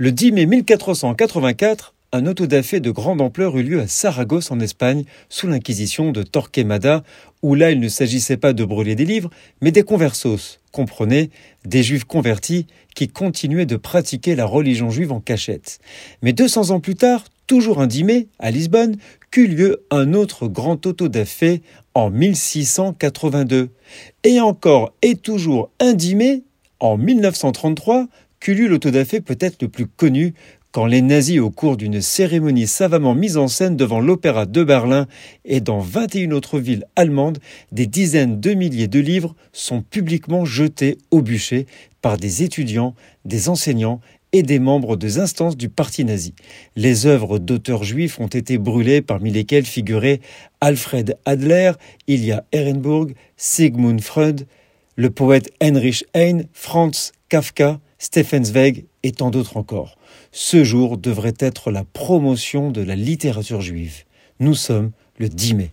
Le 10 mai 1484, un autodafé de grande ampleur eut lieu à Saragosse en Espagne sous l'inquisition de Torquemada, où là il ne s'agissait pas de brûler des livres, mais des conversos, comprenez, des juifs convertis qui continuaient de pratiquer la religion juive en cachette. Mais 200 ans plus tard, toujours un 10 mai, à Lisbonne, qu'eut lieu un autre grand autodafé en 1682. Et encore et toujours un 10 mai, en 1933, lieu l'autodafé peut-être le plus connu quand les nazis, au cours d'une cérémonie savamment mise en scène devant l'Opéra de Berlin et dans 21 autres villes allemandes, des dizaines de milliers de livres sont publiquement jetés au bûcher par des étudiants, des enseignants et des membres des instances du parti nazi. Les œuvres d'auteurs juifs ont été brûlées, parmi lesquelles figuraient Alfred Adler, Ilya Ehrenburg, Sigmund Freud, le poète Heinrich Heine, Franz Kafka, Stefan Zweig et tant d'autres encore. Ce jour devrait être la promotion de la littérature juive. Nous sommes le 10 mai.